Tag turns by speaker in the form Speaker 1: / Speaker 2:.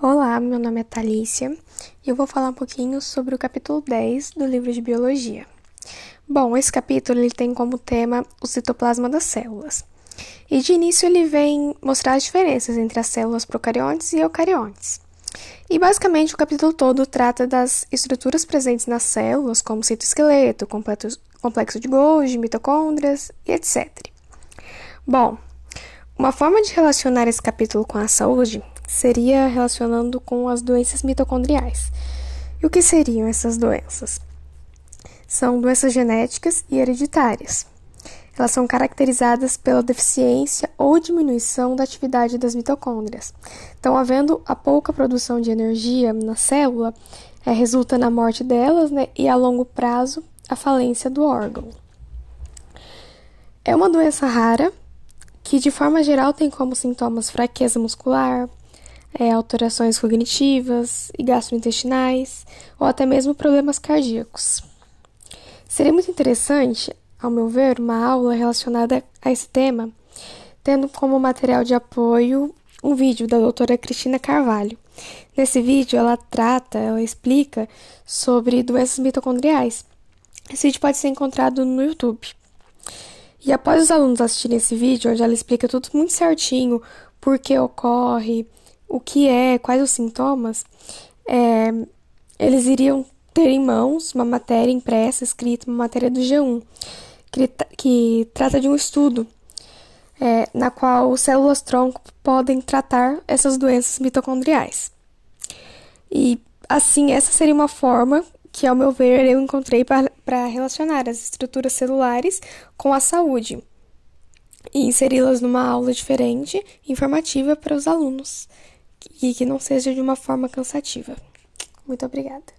Speaker 1: Olá, meu nome é Thalícia e eu vou falar um pouquinho sobre o capítulo 10 do livro de Biologia. Bom, esse capítulo ele tem como tema o citoplasma das células. E de início ele vem mostrar as diferenças entre as células procariontes e eucariontes. E basicamente o capítulo todo trata das estruturas presentes nas células, como citoesqueleto, complexo de Golgi, mitocôndrias e etc. Bom, uma forma de relacionar esse capítulo com a saúde seria relacionando com as doenças mitocondriais. E o que seriam essas doenças? São doenças genéticas e hereditárias. Elas são caracterizadas pela deficiência ou diminuição da atividade das mitocôndrias. Então, havendo a pouca produção de energia na célula, é, resulta na morte delas né, e, a longo prazo, a falência do órgão. É uma doença rara que, de forma geral, tem como sintomas fraqueza muscular, é, alterações cognitivas e gastrointestinais, ou até mesmo problemas cardíacos. Seria muito interessante, ao meu ver, uma aula relacionada a esse tema, tendo como material de apoio um vídeo da doutora Cristina Carvalho. Nesse vídeo, ela trata, ela explica sobre doenças mitocondriais. Esse vídeo pode ser encontrado no YouTube. E após os alunos assistirem esse vídeo, onde ela explica tudo muito certinho, por que ocorre, o que é, quais os sintomas, é, eles iriam ter em mãos uma matéria impressa, escrita, uma matéria do G1, que, que trata de um estudo é, na qual células-tronco podem tratar essas doenças mitocondriais. E, assim, essa seria uma forma que, ao meu ver, eu encontrei para relacionar as estruturas celulares com a saúde e inseri-las numa aula diferente, informativa para os alunos e que não seja de uma forma cansativa. Muito obrigada.